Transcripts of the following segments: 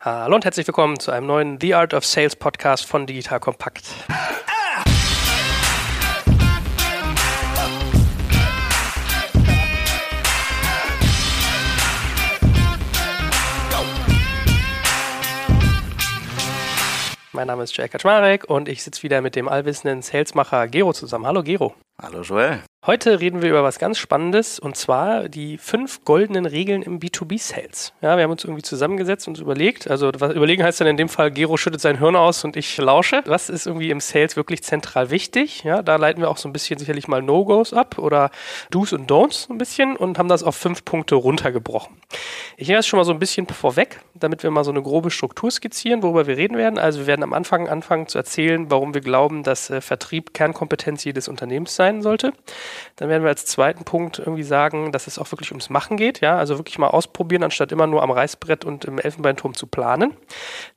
Hallo und herzlich willkommen zu einem neuen The Art of Sales Podcast von Digital Kompakt. Mein Name ist Jay Kaczmarek und ich sitze wieder mit dem allwissenden Salesmacher Gero zusammen. Hallo Gero. Hallo Joel. Heute reden wir über was ganz Spannendes und zwar die fünf goldenen Regeln im B2B-Sales. Ja, wir haben uns irgendwie zusammengesetzt und überlegt, also was überlegen heißt dann in dem Fall, Gero schüttet sein Hirn aus und ich lausche. Was ist irgendwie im Sales wirklich zentral wichtig? Ja, da leiten wir auch so ein bisschen sicherlich mal No-Gos ab oder Do's und Don'ts ein bisschen und haben das auf fünf Punkte runtergebrochen. Ich nehme das schon mal so ein bisschen vorweg, damit wir mal so eine grobe Struktur skizzieren, worüber wir reden werden. Also wir werden am Anfang anfangen zu erzählen, warum wir glauben, dass äh, Vertrieb Kernkompetenz jedes Unternehmens sein sein sollte. Dann werden wir als zweiten Punkt irgendwie sagen, dass es auch wirklich ums Machen geht, ja, also wirklich mal ausprobieren, anstatt immer nur am Reißbrett und im Elfenbeinturm zu planen.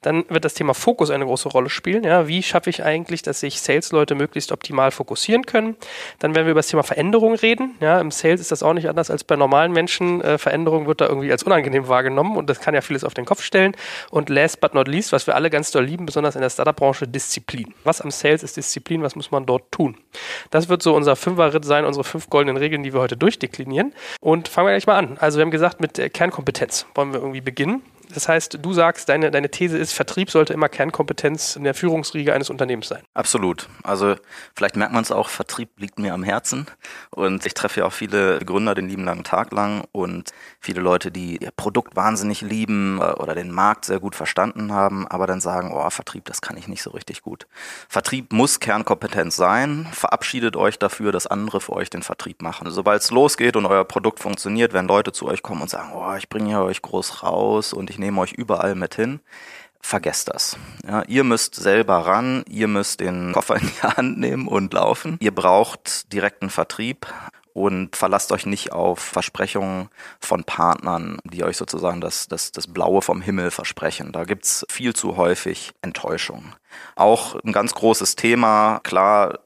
Dann wird das Thema Fokus eine große Rolle spielen, ja, wie schaffe ich eigentlich, dass sich Sales-Leute möglichst optimal fokussieren können. Dann werden wir über das Thema Veränderung reden, ja, im Sales ist das auch nicht anders als bei normalen Menschen. Äh, Veränderung wird da irgendwie als unangenehm wahrgenommen und das kann ja vieles auf den Kopf stellen. Und last but not least, was wir alle ganz doll lieben, besonders in der Startup-Branche, Disziplin. Was am Sales ist Disziplin, was muss man dort tun? Das wird so unser Fünferritt sein, unsere fünf goldenen Regeln, die wir heute durchdeklinieren. Und fangen wir gleich mal an. Also wir haben gesagt, mit Kernkompetenz wollen wir irgendwie beginnen. Das heißt, du sagst, deine, deine These ist, Vertrieb sollte immer Kernkompetenz in der Führungsriege eines Unternehmens sein. Absolut. Also vielleicht merkt man es auch, Vertrieb liegt mir am Herzen. Und ich treffe ja auch viele Gründer den lieben langen Tag lang und viele Leute, die ihr Produkt wahnsinnig lieben äh, oder den Markt sehr gut verstanden haben, aber dann sagen, oh, Vertrieb, das kann ich nicht so richtig gut. Vertrieb muss Kernkompetenz sein. Verabschiedet euch dafür, dass andere für euch den Vertrieb machen. Sobald es losgeht und euer Produkt funktioniert, wenn Leute zu euch kommen und sagen, oh, ich bringe euch groß raus und ich nehme euch überall mit hin. Vergesst das. Ja, ihr müsst selber ran, ihr müsst den Koffer in die Hand nehmen und laufen. Ihr braucht direkten Vertrieb und verlasst euch nicht auf Versprechungen von Partnern, die euch sozusagen das, das, das Blaue vom Himmel versprechen. Da gibt's viel zu häufig Enttäuschung. Auch ein ganz großes Thema, klar,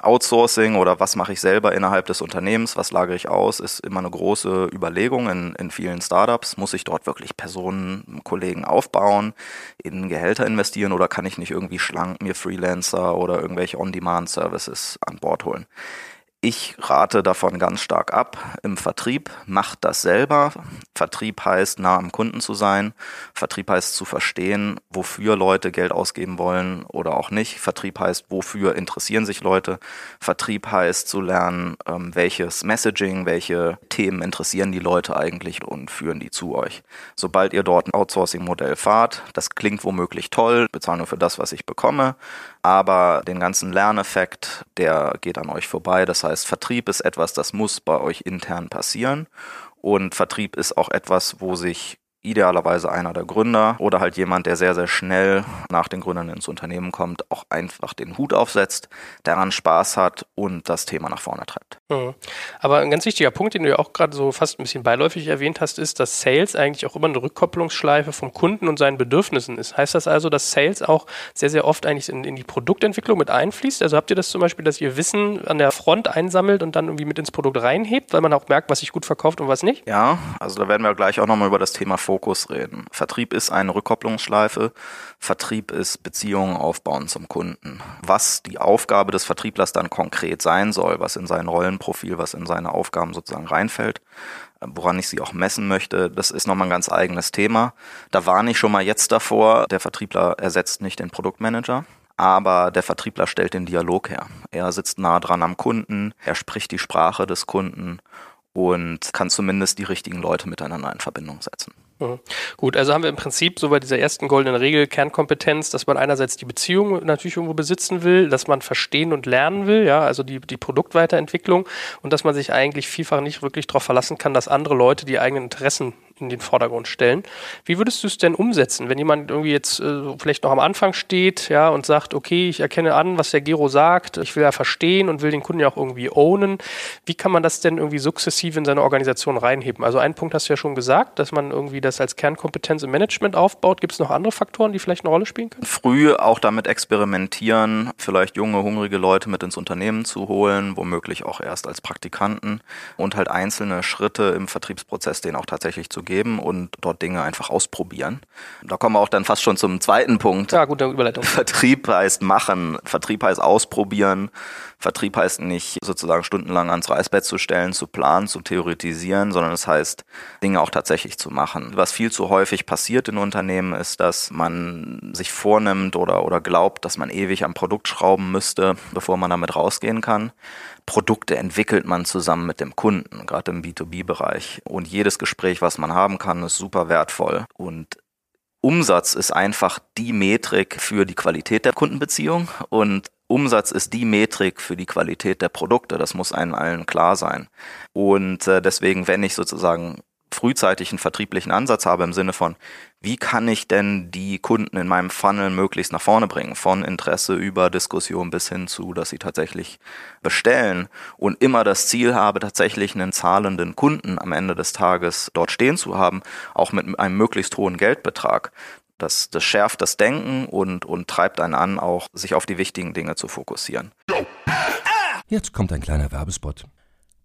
Outsourcing oder was mache ich selber innerhalb des Unternehmens, was lagere ich aus, ist immer eine große Überlegung in, in vielen Startups. Muss ich dort wirklich Personen, Kollegen aufbauen, in Gehälter investieren oder kann ich nicht irgendwie schlank mir Freelancer oder irgendwelche On-Demand-Services an Bord holen? Ich rate davon ganz stark ab. Im Vertrieb macht das selber. Vertrieb heißt, nah am Kunden zu sein. Vertrieb heißt zu verstehen, wofür Leute Geld ausgeben wollen oder auch nicht. Vertrieb heißt, wofür interessieren sich Leute. Vertrieb heißt zu lernen, ähm, welches Messaging, welche Themen interessieren die Leute eigentlich und führen die zu euch. Sobald ihr dort ein Outsourcing-Modell fahrt, das klingt womöglich toll, bezahle nur für das, was ich bekomme, aber den ganzen Lerneffekt, der geht an euch vorbei. Das heißt, Vertrieb ist etwas, das muss bei euch intern passieren. Und Vertrieb ist auch etwas, wo sich idealerweise einer der Gründer oder halt jemand, der sehr, sehr schnell nach den Gründern ins Unternehmen kommt, auch einfach den Hut aufsetzt, daran Spaß hat und das Thema nach vorne treibt. Mhm. Aber ein ganz wichtiger Punkt, den du ja auch gerade so fast ein bisschen beiläufig erwähnt hast, ist, dass Sales eigentlich auch immer eine Rückkopplungsschleife vom Kunden und seinen Bedürfnissen ist. Heißt das also, dass Sales auch sehr, sehr oft eigentlich in, in die Produktentwicklung mit einfließt? Also habt ihr das zum Beispiel, dass ihr Wissen an der Front einsammelt und dann irgendwie mit ins Produkt reinhebt, weil man auch merkt, was sich gut verkauft und was nicht? Ja, also da werden wir gleich auch nochmal über das Thema Fokus reden. Vertrieb ist eine Rückkopplungsschleife. Vertrieb ist Beziehungen aufbauen zum Kunden. Was die Aufgabe des Vertrieblers dann konkret sein soll, was in Rollen Rollenprofil, was in seine Aufgaben sozusagen reinfällt, äh, woran ich sie auch messen möchte, das ist nochmal ein ganz eigenes Thema. Da warne ich schon mal jetzt davor, der Vertriebler ersetzt nicht den Produktmanager. Aber der Vertriebler stellt den Dialog her. Er sitzt nah dran am Kunden, er spricht die Sprache des Kunden und kann zumindest die richtigen Leute miteinander in Verbindung setzen. Mhm. Gut, also haben wir im Prinzip so bei dieser ersten goldenen Regel Kernkompetenz, dass man einerseits die Beziehung natürlich irgendwo besitzen will, dass man verstehen und lernen will, ja, also die, die Produktweiterentwicklung und dass man sich eigentlich vielfach nicht wirklich darauf verlassen kann, dass andere Leute die eigenen Interessen in den Vordergrund stellen. Wie würdest du es denn umsetzen, wenn jemand irgendwie jetzt äh, vielleicht noch am Anfang steht, ja, und sagt, okay, ich erkenne an, was der Gero sagt, ich will ja verstehen und will den Kunden ja auch irgendwie ownen. Wie kann man das denn irgendwie sukzessiv in seine Organisation reinheben? Also einen Punkt hast du ja schon gesagt, dass man irgendwie das als Kernkompetenz im Management aufbaut. Gibt es noch andere Faktoren, die vielleicht eine Rolle spielen können? Früh auch damit experimentieren, vielleicht junge, hungrige Leute mit ins Unternehmen zu holen, womöglich auch erst als Praktikanten und halt einzelne Schritte im Vertriebsprozess denen auch tatsächlich zu geben und dort Dinge einfach ausprobieren. Da kommen wir auch dann fast schon zum zweiten Punkt. Ja, gute Überleitung. Vertrieb heißt machen, Vertrieb heißt ausprobieren. Vertrieb heißt nicht sozusagen stundenlang ans Reißbett zu stellen, zu planen, zu theoretisieren, sondern es heißt Dinge auch tatsächlich zu machen. Was viel zu häufig passiert in Unternehmen ist, dass man sich vornimmt oder, oder glaubt, dass man ewig am Produkt schrauben müsste, bevor man damit rausgehen kann. Produkte entwickelt man zusammen mit dem Kunden, gerade im B2B-Bereich. Und jedes Gespräch, was man haben kann, ist super wertvoll. Und Umsatz ist einfach die Metrik für die Qualität der Kundenbeziehung und Umsatz ist die Metrik für die Qualität der Produkte. Das muss einem allen klar sein. Und äh, deswegen, wenn ich sozusagen frühzeitig einen vertrieblichen Ansatz habe im Sinne von, wie kann ich denn die Kunden in meinem Funnel möglichst nach vorne bringen, von Interesse über Diskussion bis hin zu, dass sie tatsächlich bestellen und immer das Ziel habe, tatsächlich einen zahlenden Kunden am Ende des Tages dort stehen zu haben, auch mit einem möglichst hohen Geldbetrag. Das, das schärft das Denken und, und treibt einen an, auch sich auf die wichtigen Dinge zu fokussieren. Jetzt kommt ein kleiner Werbespot.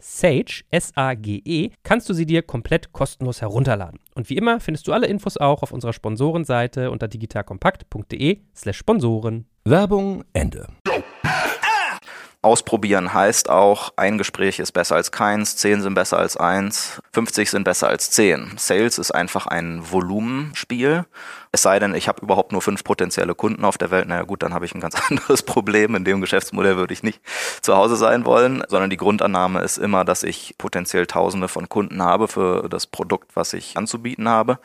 Sage, S-A-G-E, kannst du sie dir komplett kostenlos herunterladen. Und wie immer findest du alle Infos auch auf unserer Sponsorenseite unter digitalkompakt.de slash Sponsoren. Werbung Ende. Ausprobieren heißt auch, ein Gespräch ist besser als keins, zehn sind besser als eins, 50 sind besser als zehn. Sales ist einfach ein Volumenspiel es sei denn, ich habe überhaupt nur fünf potenzielle Kunden auf der Welt. Naja gut, dann habe ich ein ganz anderes Problem. In dem Geschäftsmodell würde ich nicht zu Hause sein wollen, sondern die Grundannahme ist immer, dass ich potenziell Tausende von Kunden habe für das Produkt, was ich anzubieten habe.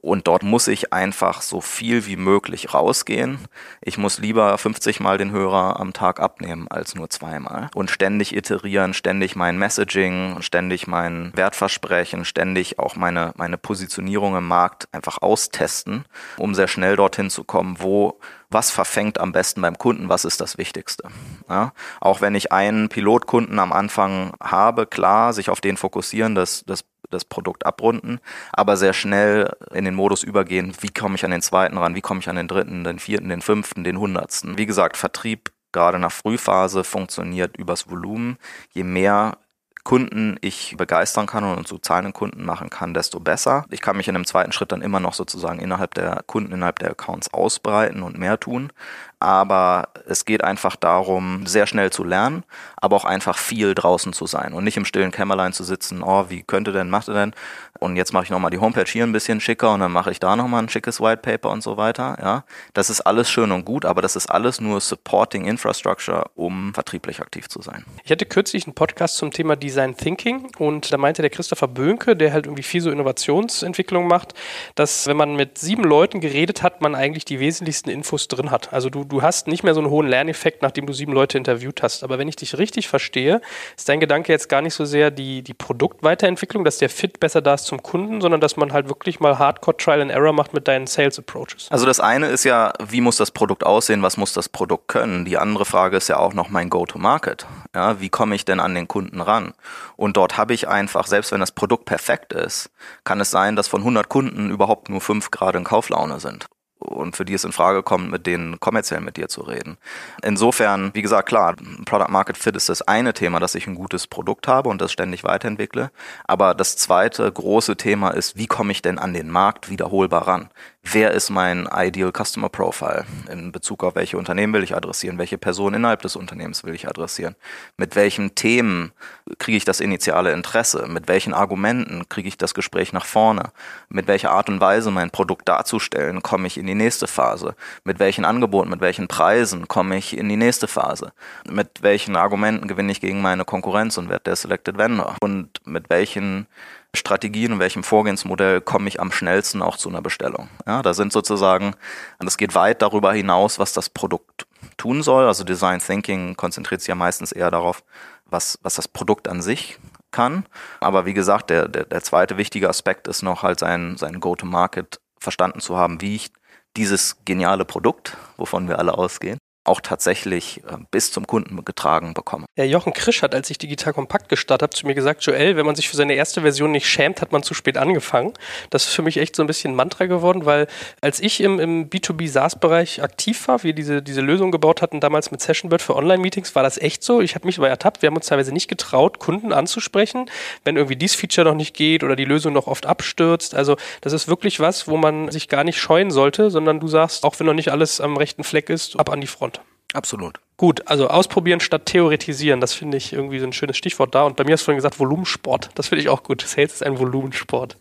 Und dort muss ich einfach so viel wie möglich rausgehen. Ich muss lieber 50 Mal den Hörer am Tag abnehmen als nur zweimal. Und ständig iterieren, ständig mein Messaging, ständig mein Wertversprechen, ständig auch meine, meine Positionierung im Markt einfach austesten um sehr schnell dorthin zu kommen, wo was verfängt am besten beim Kunden, was ist das Wichtigste. Ja, auch wenn ich einen Pilotkunden am Anfang habe, klar, sich auf den fokussieren, das, das, das Produkt abrunden, aber sehr schnell in den Modus übergehen, wie komme ich an den zweiten ran, wie komme ich an den dritten, den vierten, den fünften, den hundertsten. Wie gesagt, Vertrieb gerade nach Frühphase funktioniert übers Volumen. Je mehr Kunden ich begeistern kann und zu zahlenden Kunden machen kann, desto besser. Ich kann mich in einem zweiten Schritt dann immer noch sozusagen innerhalb der Kunden, innerhalb der Accounts ausbreiten und mehr tun aber es geht einfach darum, sehr schnell zu lernen, aber auch einfach viel draußen zu sein und nicht im stillen Kämmerlein zu sitzen, oh, wie könnte denn, macht er denn? Und jetzt mache ich nochmal die Homepage hier ein bisschen schicker und dann mache ich da nochmal ein schickes White Paper und so weiter, ja. Das ist alles schön und gut, aber das ist alles nur Supporting Infrastructure, um vertrieblich aktiv zu sein. Ich hatte kürzlich einen Podcast zum Thema Design Thinking und da meinte der Christopher Böhnke, der halt irgendwie viel so Innovationsentwicklung macht, dass wenn man mit sieben Leuten geredet hat, man eigentlich die wesentlichsten Infos drin hat. Also du du hast nicht mehr so einen hohen Lerneffekt, nachdem du sieben Leute interviewt hast. Aber wenn ich dich richtig verstehe, ist dein Gedanke jetzt gar nicht so sehr die, die Produktweiterentwicklung, dass der Fit besser da ist zum Kunden, sondern dass man halt wirklich mal Hardcore Trial and Error macht mit deinen Sales Approaches. Also das eine ist ja, wie muss das Produkt aussehen, was muss das Produkt können? Die andere Frage ist ja auch noch mein Go-to-Market. Ja, wie komme ich denn an den Kunden ran? Und dort habe ich einfach, selbst wenn das Produkt perfekt ist, kann es sein, dass von 100 Kunden überhaupt nur fünf gerade in Kauflaune sind und für die es in Frage kommt, mit denen kommerziell mit dir zu reden. Insofern, wie gesagt, klar, Product Market Fit ist das eine Thema, dass ich ein gutes Produkt habe und das ständig weiterentwickle. Aber das zweite große Thema ist, wie komme ich denn an den Markt wiederholbar ran? Wer ist mein Ideal Customer Profile? In Bezug auf welche Unternehmen will ich adressieren, welche Person innerhalb des Unternehmens will ich adressieren, mit welchen Themen kriege ich das initiale Interesse, mit welchen Argumenten kriege ich das Gespräch nach vorne, mit welcher Art und Weise mein Produkt darzustellen, komme ich in die nächste Phase, mit welchen Angeboten, mit welchen Preisen komme ich in die nächste Phase, mit welchen Argumenten gewinne ich gegen meine Konkurrenz und werde der Selected Vendor? Und mit welchen Strategien und welchem Vorgehensmodell komme ich am schnellsten auch zu einer Bestellung. Ja, da sind sozusagen, das geht weit darüber hinaus, was das Produkt tun soll. Also Design Thinking konzentriert sich ja meistens eher darauf, was, was das Produkt an sich kann. Aber wie gesagt, der, der, der zweite wichtige Aspekt ist noch halt sein, sein Go-to-Market verstanden zu haben, wie ich dieses geniale Produkt, wovon wir alle ausgehen, auch tatsächlich äh, bis zum Kunden getragen bekomme. Ja, Jochen Krisch hat, als ich Digital Kompakt gestartet habe, zu mir gesagt, Joel, wenn man sich für seine erste Version nicht schämt, hat man zu spät angefangen. Das ist für mich echt so ein bisschen Mantra geworden, weil als ich im, im B2B SaaS-Bereich aktiv war, wir diese, diese Lösung gebaut hatten, damals mit Sessionbird für Online-Meetings, war das echt so. Ich habe mich aber ertappt, wir haben uns teilweise nicht getraut, Kunden anzusprechen, wenn irgendwie dieses Feature noch nicht geht oder die Lösung noch oft abstürzt. Also das ist wirklich was, wo man sich gar nicht scheuen sollte, sondern du sagst, auch wenn noch nicht alles am rechten Fleck ist, ab an die Front. Absolut. Gut, also ausprobieren statt theoretisieren, das finde ich irgendwie so ein schönes Stichwort da. Und bei mir hast du vorhin gesagt, Volumensport. Das finde ich auch gut. Sales ist ein Volumensport.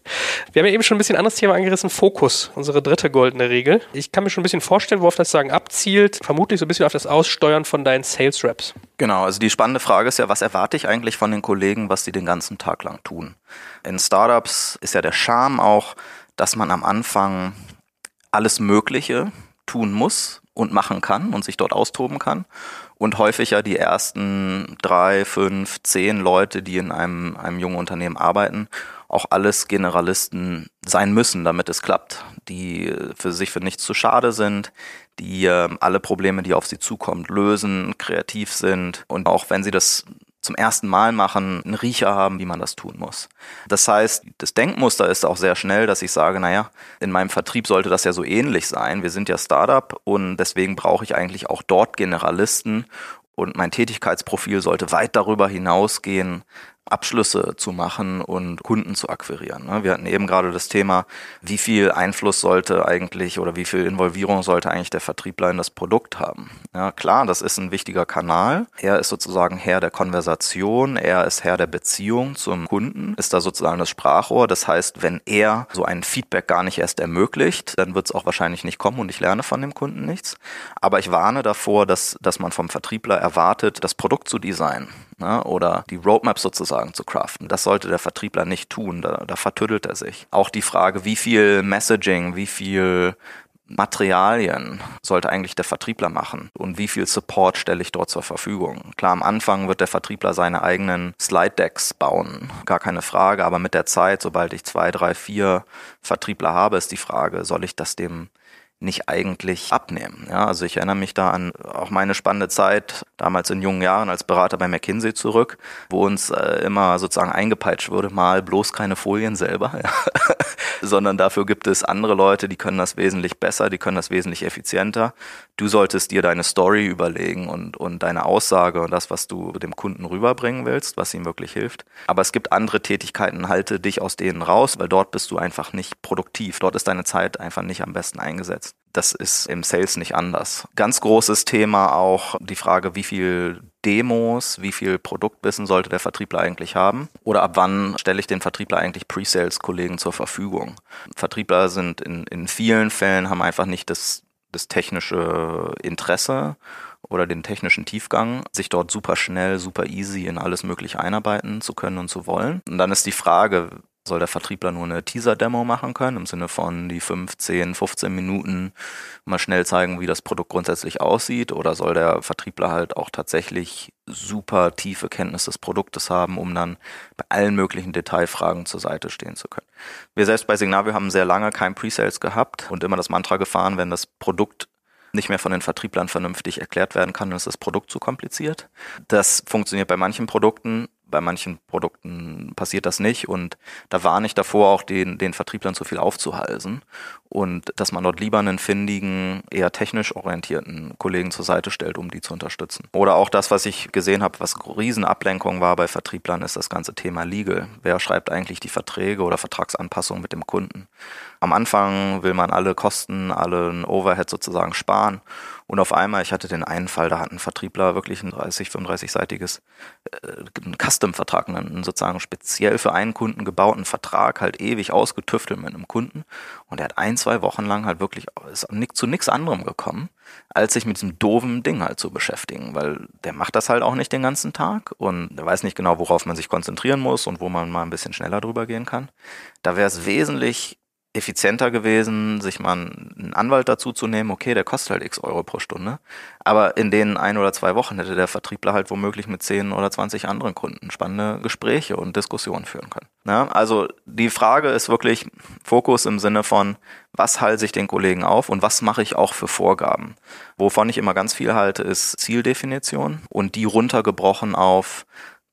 Wir haben ja eben schon ein bisschen anderes Thema angerissen, Fokus, unsere dritte goldene Regel. Ich kann mir schon ein bisschen vorstellen, worauf das Sagen abzielt. Vermutlich so ein bisschen auf das Aussteuern von deinen Sales Reps. Genau, also die spannende Frage ist ja, was erwarte ich eigentlich von den Kollegen, was sie den ganzen Tag lang tun? In Startups ist ja der Charme auch, dass man am Anfang alles Mögliche tun muss, und machen kann und sich dort austoben kann. Und häufig ja die ersten drei, fünf, zehn Leute, die in einem, einem jungen Unternehmen arbeiten, auch alles Generalisten sein müssen, damit es klappt, die für sich für nichts zu schade sind, die äh, alle Probleme, die auf sie zukommen, lösen, kreativ sind und auch wenn sie das zum ersten Mal machen, einen Riecher haben, wie man das tun muss. Das heißt, das Denkmuster ist auch sehr schnell, dass ich sage, naja, in meinem Vertrieb sollte das ja so ähnlich sein. Wir sind ja Startup und deswegen brauche ich eigentlich auch dort Generalisten und mein Tätigkeitsprofil sollte weit darüber hinausgehen, Abschlüsse zu machen und Kunden zu akquirieren. Ne? Wir hatten eben gerade das Thema, wie viel Einfluss sollte eigentlich oder wie viel Involvierung sollte eigentlich der Vertriebler in das Produkt haben. Ja, klar, das ist ein wichtiger Kanal. Er ist sozusagen Herr der Konversation, er ist Herr der Beziehung zum Kunden, ist da sozusagen das Sprachrohr. Das heißt, wenn er so ein Feedback gar nicht erst ermöglicht, dann wird es auch wahrscheinlich nicht kommen und ich lerne von dem Kunden nichts. Aber ich warne davor, dass, dass man vom Vertriebler erwartet, das Produkt zu designen ne? oder die Roadmap sozusagen zu craften. Das sollte der Vertriebler nicht tun, da, da vertüttelt er sich. Auch die Frage, wie viel Messaging, wie viel Materialien sollte eigentlich der Vertriebler machen und wie viel Support stelle ich dort zur Verfügung? Klar, am Anfang wird der Vertriebler seine eigenen Slide Decks bauen, gar keine Frage, aber mit der Zeit, sobald ich zwei, drei, vier Vertriebler habe, ist die Frage, soll ich das dem nicht eigentlich abnehmen. Ja, also ich erinnere mich da an auch meine spannende Zeit damals in jungen Jahren als Berater bei McKinsey zurück, wo uns äh, immer sozusagen eingepeitscht wurde, mal bloß keine Folien selber, ja. sondern dafür gibt es andere Leute, die können das wesentlich besser, die können das wesentlich effizienter. Du solltest dir deine Story überlegen und, und deine Aussage und das, was du dem Kunden rüberbringen willst, was ihm wirklich hilft. Aber es gibt andere Tätigkeiten, halte dich aus denen raus, weil dort bist du einfach nicht produktiv. Dort ist deine Zeit einfach nicht am besten eingesetzt. Das ist im Sales nicht anders. Ganz großes Thema auch die Frage, wie viel Demos, wie viel Produktwissen sollte der Vertriebler eigentlich haben? Oder ab wann stelle ich den Vertriebler eigentlich Pre-Sales-Kollegen zur Verfügung? Vertriebler sind in, in vielen Fällen, haben einfach nicht das, das technische Interesse oder den technischen Tiefgang, sich dort super schnell, super easy in alles Mögliche einarbeiten zu können und zu wollen. Und dann ist die Frage, soll der Vertriebler nur eine Teaser-Demo machen können, im Sinne von die 15, 15 Minuten mal schnell zeigen, wie das Produkt grundsätzlich aussieht, oder soll der Vertriebler halt auch tatsächlich super tiefe Kenntnis des Produktes haben, um dann bei allen möglichen Detailfragen zur Seite stehen zu können. Wir selbst bei Signavio haben sehr lange kein Pre-Sales gehabt und immer das Mantra gefahren, wenn das Produkt nicht mehr von den Vertrieblern vernünftig erklärt werden kann, dann ist das Produkt zu kompliziert. Das funktioniert bei manchen Produkten, bei manchen Produkten passiert das nicht und da warne ich davor, auch den, den Vertrieblern zu viel aufzuhalsen und dass man dort lieber einen findigen, eher technisch orientierten Kollegen zur Seite stellt, um die zu unterstützen. Oder auch das, was ich gesehen habe, was Riesenablenkung war bei Vertrieblern, ist das ganze Thema Legal. Wer schreibt eigentlich die Verträge oder Vertragsanpassungen mit dem Kunden? Am Anfang will man alle Kosten, allen Overhead sozusagen sparen und auf einmal, ich hatte den einen Fall, da hat ein Vertriebler wirklich ein 30, 35-seitiges äh, Custom-Vertrag, einen sozusagen speziell für einen Kunden gebauten Vertrag, halt ewig ausgetüftelt mit einem Kunden. Und er hat ein, zwei Wochen lang halt wirklich ist zu nichts anderem gekommen, als sich mit diesem doofen Ding halt zu beschäftigen, weil der macht das halt auch nicht den ganzen Tag und der weiß nicht genau, worauf man sich konzentrieren muss und wo man mal ein bisschen schneller drüber gehen kann. Da wäre es wesentlich effizienter gewesen, sich mal einen Anwalt dazu zu nehmen, okay, der kostet halt x Euro pro Stunde. Aber in den ein oder zwei Wochen hätte der Vertriebler halt womöglich mit zehn oder zwanzig anderen Kunden spannende Gespräche und Diskussionen führen können. Ja, also die Frage ist wirklich Fokus im Sinne von, was halte ich den Kollegen auf und was mache ich auch für Vorgaben. Wovon ich immer ganz viel halte, ist Zieldefinition und die runtergebrochen auf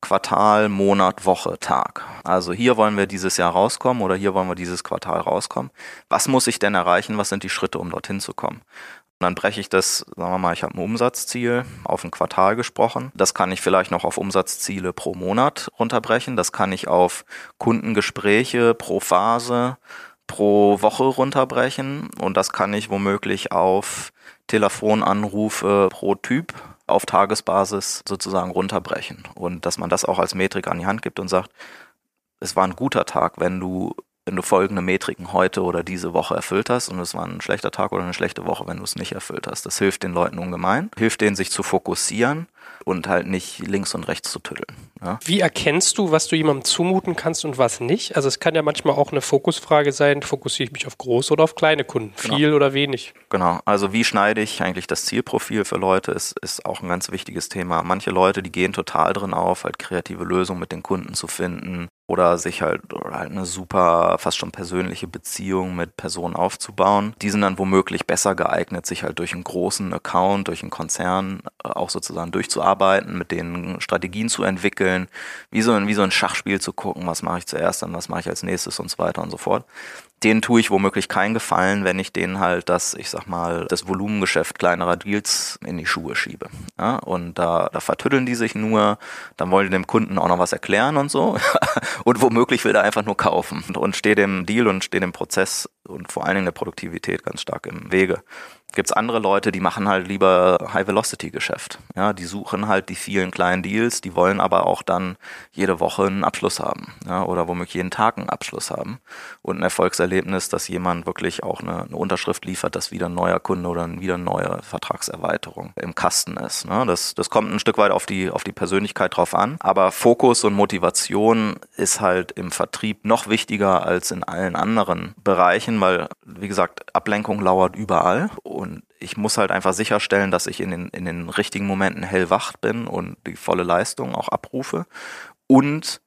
Quartal, Monat, Woche, Tag. Also hier wollen wir dieses Jahr rauskommen oder hier wollen wir dieses Quartal rauskommen. Was muss ich denn erreichen? Was sind die Schritte, um dorthin zu kommen? Und dann breche ich das, sagen wir mal, ich habe ein Umsatzziel auf ein Quartal gesprochen. Das kann ich vielleicht noch auf Umsatzziele pro Monat runterbrechen. Das kann ich auf Kundengespräche pro Phase, pro Woche runterbrechen. Und das kann ich womöglich auf Telefonanrufe pro Typ auf Tagesbasis sozusagen runterbrechen und dass man das auch als Metrik an die Hand gibt und sagt, es war ein guter Tag, wenn du wenn du folgende Metriken heute oder diese Woche erfüllt hast und es war ein schlechter Tag oder eine schlechte Woche, wenn du es nicht erfüllt hast. Das hilft den Leuten ungemein, hilft denen sich zu fokussieren und halt nicht links und rechts zu tüddeln. Ja? Wie erkennst du, was du jemandem zumuten kannst und was nicht? Also es kann ja manchmal auch eine Fokusfrage sein, fokussiere ich mich auf große oder auf kleine Kunden, genau. viel oder wenig? Genau, also wie schneide ich eigentlich das Zielprofil für Leute, ist, ist auch ein ganz wichtiges Thema. Manche Leute, die gehen total drin auf, halt kreative Lösungen mit den Kunden zu finden, oder sich halt, oder halt eine super, fast schon persönliche Beziehung mit Personen aufzubauen. Die sind dann womöglich besser geeignet, sich halt durch einen großen Account, durch einen Konzern äh, auch sozusagen durchzuarbeiten, mit denen Strategien zu entwickeln, wie so ein, wie so ein Schachspiel zu gucken, was mache ich zuerst, dann was mache ich als nächstes und so weiter und so fort denen tue ich womöglich keinen Gefallen, wenn ich denen halt das, ich sag mal, das Volumengeschäft kleinerer Deals in die Schuhe schiebe. Ja, und da, da vertüddeln die sich nur, dann wollen die dem Kunden auch noch was erklären und so. und womöglich will er einfach nur kaufen und steht dem Deal und steht dem Prozess und vor allen Dingen der Produktivität ganz stark im Wege gibt's andere Leute, die machen halt lieber High-Velocity-Geschäft. Ja, die suchen halt die vielen kleinen Deals, die wollen aber auch dann jede Woche einen Abschluss haben. Ja, oder womöglich jeden Tag einen Abschluss haben. Und ein Erfolgserlebnis, dass jemand wirklich auch eine, eine Unterschrift liefert, dass wieder ein neuer Kunde oder wieder eine neue Vertragserweiterung im Kasten ist. Ne? Das, das kommt ein Stück weit auf die, auf die Persönlichkeit drauf an. Aber Fokus und Motivation ist halt im Vertrieb noch wichtiger als in allen anderen Bereichen, weil, wie gesagt, Ablenkung lauert überall. Und ich muss halt einfach sicherstellen, dass ich in den, in den richtigen Momenten hellwach bin und die volle Leistung auch abrufe. Und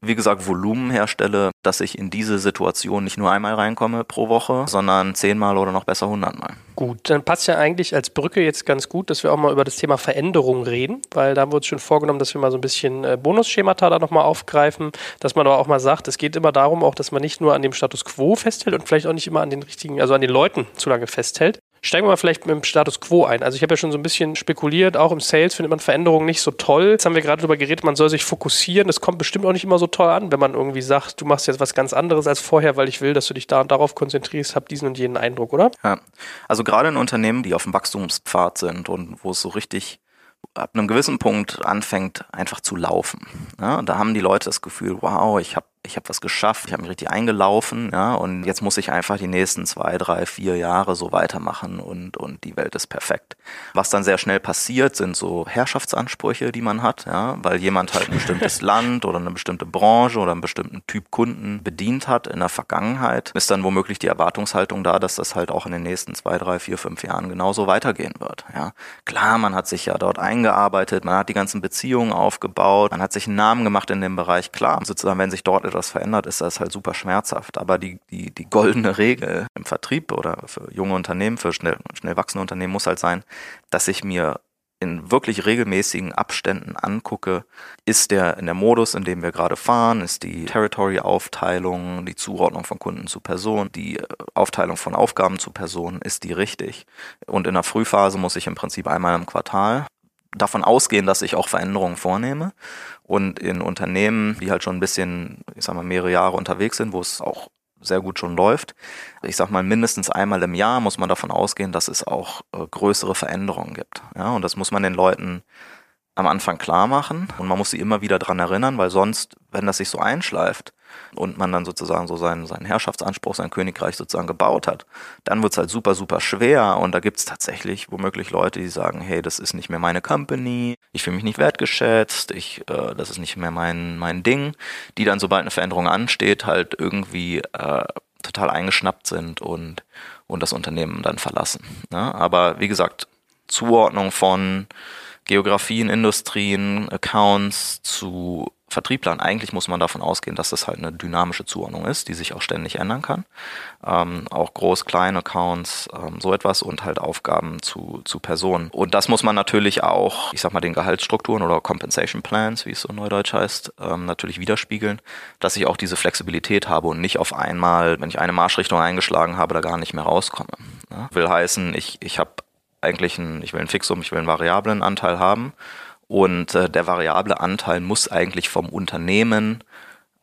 wie gesagt, Volumen herstelle, dass ich in diese Situation nicht nur einmal reinkomme pro Woche, sondern zehnmal oder noch besser hundertmal. Gut, dann passt ja eigentlich als Brücke jetzt ganz gut, dass wir auch mal über das Thema Veränderung reden, weil da haben wir uns schon vorgenommen, dass wir mal so ein bisschen äh, Bonusschemata da nochmal aufgreifen, dass man aber auch mal sagt, es geht immer darum, auch, dass man nicht nur an dem Status quo festhält und vielleicht auch nicht immer an den richtigen, also an den Leuten zu lange festhält, Steigen wir mal vielleicht mit dem Status quo ein. Also ich habe ja schon so ein bisschen spekuliert, auch im Sales findet man Veränderungen nicht so toll. Jetzt haben wir gerade darüber geredet, man soll sich fokussieren. Das kommt bestimmt auch nicht immer so toll an, wenn man irgendwie sagt, du machst jetzt was ganz anderes als vorher, weil ich will, dass du dich da und darauf konzentrierst, hab diesen und jenen Eindruck, oder? Ja, also gerade in Unternehmen, die auf dem Wachstumspfad sind und wo es so richtig ab einem gewissen Punkt anfängt, einfach zu laufen. Ja, da haben die Leute das Gefühl, wow, ich habe ich habe was geschafft, ich habe mich richtig eingelaufen, ja, und jetzt muss ich einfach die nächsten zwei, drei, vier Jahre so weitermachen und, und die Welt ist perfekt. Was dann sehr schnell passiert, sind so Herrschaftsansprüche, die man hat, ja, weil jemand halt ein bestimmtes Land oder eine bestimmte Branche oder einen bestimmten Typ Kunden bedient hat in der Vergangenheit, ist dann womöglich die Erwartungshaltung da, dass das halt auch in den nächsten zwei, drei, vier, fünf Jahren genauso weitergehen wird, ja. Klar, man hat sich ja dort eingearbeitet, man hat die ganzen Beziehungen aufgebaut, man hat sich einen Namen gemacht in dem Bereich, klar, sozusagen, wenn sich dort etwas verändert, ist das halt super schmerzhaft. Aber die, die, die goldene Regel im Vertrieb oder für junge Unternehmen, für schnell, schnell wachsende Unternehmen muss halt sein, dass ich mir in wirklich regelmäßigen Abständen angucke, ist der in der Modus, in dem wir gerade fahren, ist die Territory-Aufteilung, die Zuordnung von Kunden zu Person, die äh, Aufteilung von Aufgaben zu Personen, ist die richtig? Und in der Frühphase muss ich im Prinzip einmal im Quartal davon ausgehen, dass ich auch Veränderungen vornehme. Und in Unternehmen, die halt schon ein bisschen, ich sag mal, mehrere Jahre unterwegs sind, wo es auch sehr gut schon läuft. Ich sag mal, mindestens einmal im Jahr muss man davon ausgehen, dass es auch äh, größere Veränderungen gibt. Ja, und das muss man den Leuten am Anfang klar machen und man muss sie immer wieder dran erinnern, weil sonst, wenn das sich so einschleift und man dann sozusagen so seinen, seinen Herrschaftsanspruch, sein Königreich sozusagen gebaut hat, dann wird's halt super, super schwer und da gibt's tatsächlich womöglich Leute, die sagen, hey, das ist nicht mehr meine Company, ich fühle mich nicht wertgeschätzt, ich, äh, das ist nicht mehr mein, mein Ding, die dann, sobald eine Veränderung ansteht, halt irgendwie äh, total eingeschnappt sind und, und das Unternehmen dann verlassen. Ne? Aber wie gesagt, Zuordnung von Geografien, Industrien, Accounts zu Vertrieblern. Eigentlich muss man davon ausgehen, dass das halt eine dynamische Zuordnung ist, die sich auch ständig ändern kann. Ähm, auch groß, kleine Accounts, ähm, so etwas und halt Aufgaben zu, zu Personen. Und das muss man natürlich auch, ich sag mal, den Gehaltsstrukturen oder Compensation Plans, wie es so neudeutsch heißt, ähm, natürlich widerspiegeln, dass ich auch diese Flexibilität habe und nicht auf einmal, wenn ich eine Marschrichtung eingeschlagen habe, da gar nicht mehr rauskomme. Ne? Will heißen, ich, ich habe eigentlich ein, ich will ein Fixum, ich will einen variablen Anteil haben. Und äh, der variable Anteil muss eigentlich vom Unternehmen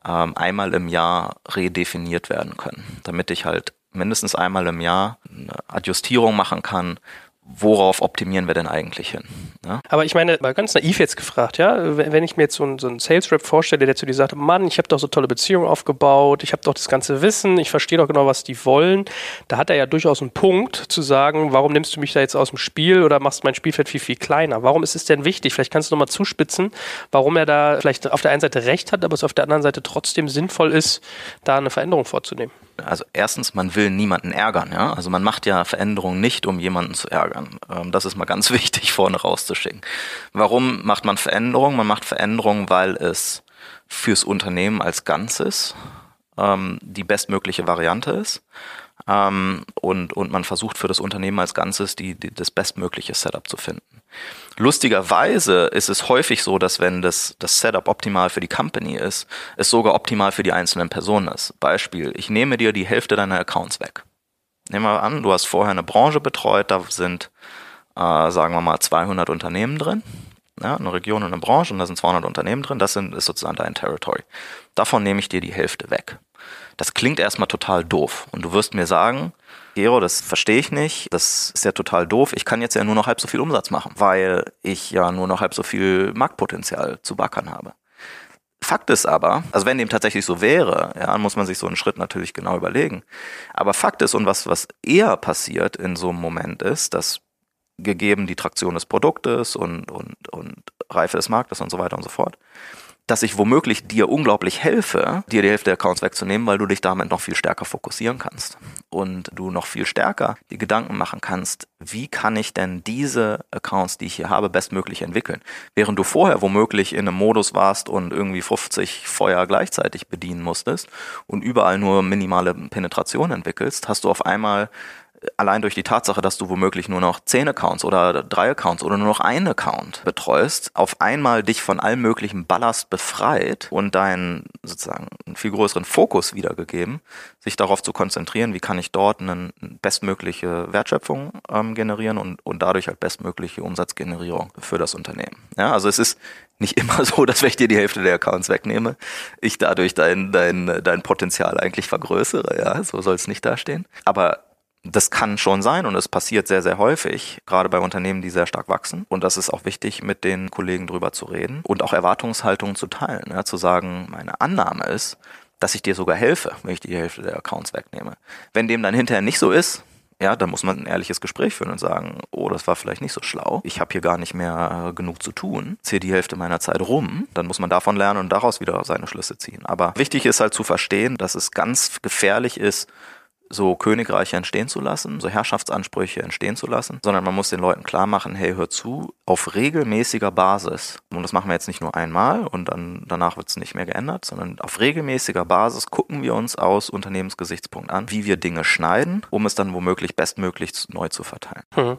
ähm, einmal im Jahr redefiniert werden können, damit ich halt mindestens einmal im Jahr eine Adjustierung machen kann, worauf optimieren wir denn eigentlich hin? Ja? Aber ich meine, mal ganz naiv jetzt gefragt, ja, wenn ich mir jetzt so einen, so einen Sales Rep vorstelle, der zu dir sagt, Mann, ich habe doch so tolle Beziehungen aufgebaut, ich habe doch das ganze Wissen, ich verstehe doch genau, was die wollen, da hat er ja durchaus einen Punkt zu sagen, warum nimmst du mich da jetzt aus dem Spiel oder machst mein Spielfeld viel, viel kleiner? Warum ist es denn wichtig? Vielleicht kannst du nochmal zuspitzen, warum er da vielleicht auf der einen Seite recht hat, aber es auf der anderen Seite trotzdem sinnvoll ist, da eine Veränderung vorzunehmen. Also erstens, man will niemanden ärgern, ja. Also man macht ja Veränderungen nicht, um jemanden zu ärgern. Ähm, das ist mal ganz wichtig vorne rauszuschicken. Warum macht man Veränderungen? Man macht Veränderungen, weil es fürs Unternehmen als Ganzes ähm, die bestmögliche Variante ist. Ähm, und, und man versucht für das Unternehmen als Ganzes die, die, das bestmögliche Setup zu finden. Lustigerweise ist es häufig so, dass wenn das, das Setup optimal für die Company ist, es sogar optimal für die einzelnen Personen ist. Beispiel, ich nehme dir die Hälfte deiner Accounts weg. Nehmen wir an, du hast vorher eine Branche betreut, da sind, äh, sagen wir mal, 200 Unternehmen drin. Ja, eine Region und eine Branche und da sind 200 Unternehmen drin, das sind, ist sozusagen dein Territory. Davon nehme ich dir die Hälfte weg. Das klingt erstmal total doof und du wirst mir sagen, Gero, das verstehe ich nicht. Das ist ja total doof. Ich kann jetzt ja nur noch halb so viel Umsatz machen, weil ich ja nur noch halb so viel Marktpotenzial zu backern habe. Fakt ist aber, also wenn dem tatsächlich so wäre, ja, muss man sich so einen Schritt natürlich genau überlegen. Aber Fakt ist und was, was eher passiert in so einem Moment ist, dass gegeben die Traktion des Produktes und, und, und Reife des Marktes und so weiter und so fort, dass ich womöglich dir unglaublich helfe, dir die Hälfte der Accounts wegzunehmen, weil du dich damit noch viel stärker fokussieren kannst. Und du noch viel stärker die Gedanken machen kannst, wie kann ich denn diese Accounts, die ich hier habe, bestmöglich entwickeln. Während du vorher womöglich in einem Modus warst und irgendwie 50 Feuer gleichzeitig bedienen musstest und überall nur minimale Penetration entwickelst, hast du auf einmal allein durch die Tatsache, dass du womöglich nur noch zehn Accounts oder drei Accounts oder nur noch einen Account betreust, auf einmal dich von allem möglichen Ballast befreit und deinen sozusagen einen viel größeren Fokus wiedergegeben, sich darauf zu konzentrieren, wie kann ich dort eine bestmögliche Wertschöpfung ähm, generieren und, und dadurch halt bestmögliche Umsatzgenerierung für das Unternehmen. Ja, also es ist nicht immer so, dass wenn ich dir die Hälfte der Accounts wegnehme, ich dadurch dein, dein, dein Potenzial eigentlich vergrößere. Ja, so soll es nicht dastehen. Aber das kann schon sein und es passiert sehr, sehr häufig, gerade bei Unternehmen, die sehr stark wachsen. Und das ist auch wichtig, mit den Kollegen drüber zu reden und auch Erwartungshaltungen zu teilen. Ja, zu sagen, meine Annahme ist, dass ich dir sogar helfe, wenn ich die Hälfte der Accounts wegnehme. Wenn dem dann hinterher nicht so ist, ja, dann muss man ein ehrliches Gespräch führen und sagen, oh, das war vielleicht nicht so schlau. Ich habe hier gar nicht mehr genug zu tun. Ziehe die Hälfte meiner Zeit rum. Dann muss man davon lernen und daraus wieder seine Schlüsse ziehen. Aber wichtig ist halt zu verstehen, dass es ganz gefährlich ist, so Königreiche entstehen zu lassen, so Herrschaftsansprüche entstehen zu lassen, sondern man muss den Leuten klar machen, hey, hör zu, auf regelmäßiger Basis, und das machen wir jetzt nicht nur einmal und dann danach wird es nicht mehr geändert, sondern auf regelmäßiger Basis gucken wir uns aus Unternehmensgesichtspunkt an, wie wir Dinge schneiden, um es dann womöglich bestmöglich neu zu verteilen. Hm.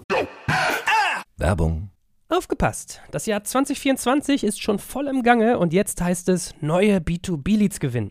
Werbung Aufgepasst! Das Jahr 2024 ist schon voll im Gange und jetzt heißt es neue B2B-Leads gewinnen.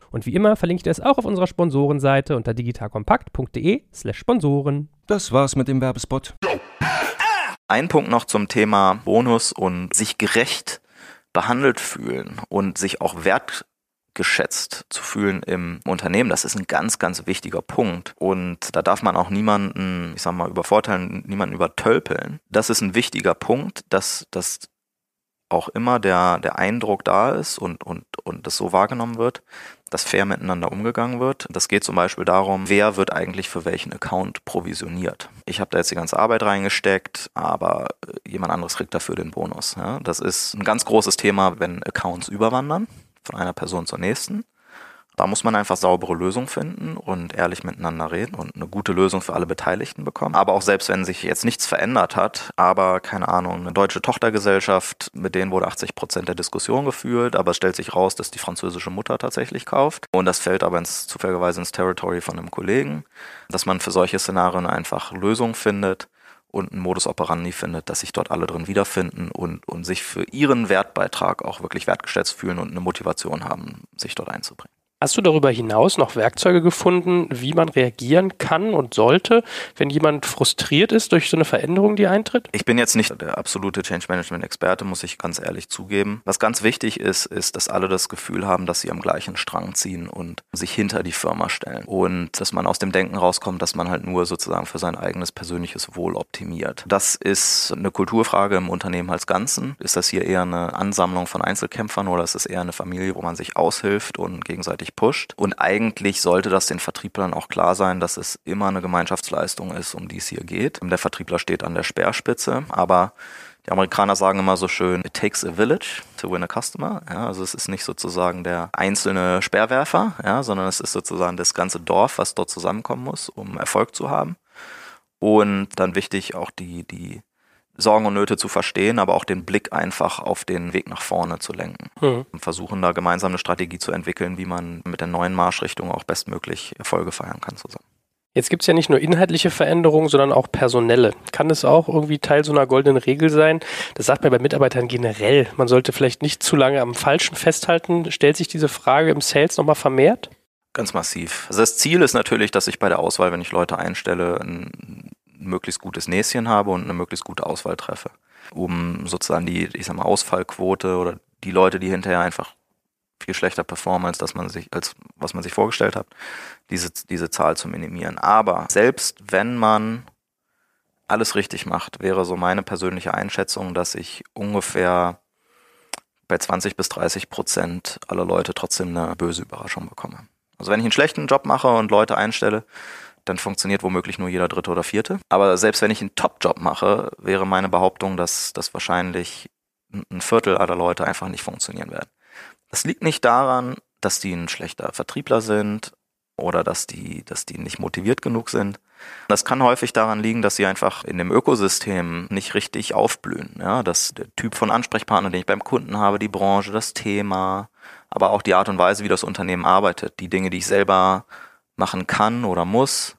Und wie immer verlinke ich dir es auch auf unserer Sponsorenseite unter digitalkompakt.de slash Sponsoren. Das war's mit dem Werbespot. Ein Punkt noch zum Thema Bonus und sich gerecht behandelt fühlen und sich auch wertgeschätzt zu fühlen im Unternehmen, das ist ein ganz, ganz wichtiger Punkt. Und da darf man auch niemanden, ich sag mal, übervorteilen, niemanden übertölpeln. Das ist ein wichtiger Punkt, dass, dass auch immer der, der Eindruck da ist und, und, und das so wahrgenommen wird, dass fair miteinander umgegangen wird. Das geht zum Beispiel darum, wer wird eigentlich für welchen Account provisioniert. Ich habe da jetzt die ganze Arbeit reingesteckt, aber jemand anderes kriegt dafür den Bonus. Ja? Das ist ein ganz großes Thema, wenn Accounts überwandern von einer Person zur nächsten. Da muss man einfach saubere Lösungen finden und ehrlich miteinander reden und eine gute Lösung für alle Beteiligten bekommen. Aber auch selbst wenn sich jetzt nichts verändert hat, aber keine Ahnung, eine deutsche Tochtergesellschaft, mit denen wurde 80 Prozent der Diskussion geführt, aber es stellt sich raus, dass die französische Mutter tatsächlich kauft. Und das fällt aber ins, zufälligerweise ins Territory von einem Kollegen, dass man für solche Szenarien einfach Lösungen findet und einen Modus operandi findet, dass sich dort alle drin wiederfinden und, und sich für ihren Wertbeitrag auch wirklich wertgeschätzt fühlen und eine Motivation haben, sich dort einzubringen. Hast du darüber hinaus noch Werkzeuge gefunden, wie man reagieren kann und sollte, wenn jemand frustriert ist durch so eine Veränderung, die eintritt? Ich bin jetzt nicht der absolute Change Management Experte, muss ich ganz ehrlich zugeben. Was ganz wichtig ist, ist, dass alle das Gefühl haben, dass sie am gleichen Strang ziehen und sich hinter die Firma stellen. Und dass man aus dem Denken rauskommt, dass man halt nur sozusagen für sein eigenes persönliches Wohl optimiert. Das ist eine Kulturfrage im Unternehmen als Ganzen. Ist das hier eher eine Ansammlung von Einzelkämpfern oder ist es eher eine Familie, wo man sich aushilft und gegenseitig richtig pusht. Und eigentlich sollte das den Vertrieblern auch klar sein, dass es immer eine Gemeinschaftsleistung ist, um die es hier geht. Der Vertriebler steht an der Speerspitze, aber die Amerikaner sagen immer so schön, it takes a village to win a customer. Ja, also es ist nicht sozusagen der einzelne Speerwerfer, ja, sondern es ist sozusagen das ganze Dorf, was dort zusammenkommen muss, um Erfolg zu haben. Und dann wichtig auch die, die Sorgen und Nöte zu verstehen, aber auch den Blick einfach auf den Weg nach vorne zu lenken. Mhm. Und versuchen da gemeinsam eine Strategie zu entwickeln, wie man mit der neuen Marschrichtung auch bestmöglich Erfolge feiern kann zusammen. Jetzt gibt es ja nicht nur inhaltliche Veränderungen, sondern auch personelle. Kann es auch irgendwie Teil so einer goldenen Regel sein? Das sagt man bei Mitarbeitern generell. Man sollte vielleicht nicht zu lange am Falschen festhalten. Stellt sich diese Frage im Sales nochmal vermehrt? Ganz massiv. Also das Ziel ist natürlich, dass ich bei der Auswahl, wenn ich Leute einstelle, ein ein möglichst gutes Näschen habe und eine möglichst gute Auswahl treffe. Um sozusagen die, ich sag mal, Ausfallquote oder die Leute, die hinterher einfach viel schlechter performen, als dass man sich, als was man sich vorgestellt hat, diese, diese Zahl zu minimieren. Aber selbst wenn man alles richtig macht, wäre so meine persönliche Einschätzung, dass ich ungefähr bei 20 bis 30 Prozent aller Leute trotzdem eine böse Überraschung bekomme. Also wenn ich einen schlechten Job mache und Leute einstelle, dann funktioniert womöglich nur jeder dritte oder vierte. Aber selbst wenn ich einen Top-Job mache, wäre meine Behauptung, dass das wahrscheinlich ein Viertel aller Leute einfach nicht funktionieren werden. Das liegt nicht daran, dass die ein schlechter Vertriebler sind oder dass die, dass die nicht motiviert genug sind. Das kann häufig daran liegen, dass sie einfach in dem Ökosystem nicht richtig aufblühen. Ja, dass der Typ von Ansprechpartner, den ich beim Kunden habe, die Branche, das Thema, aber auch die Art und Weise, wie das Unternehmen arbeitet, die Dinge, die ich selber machen kann oder muss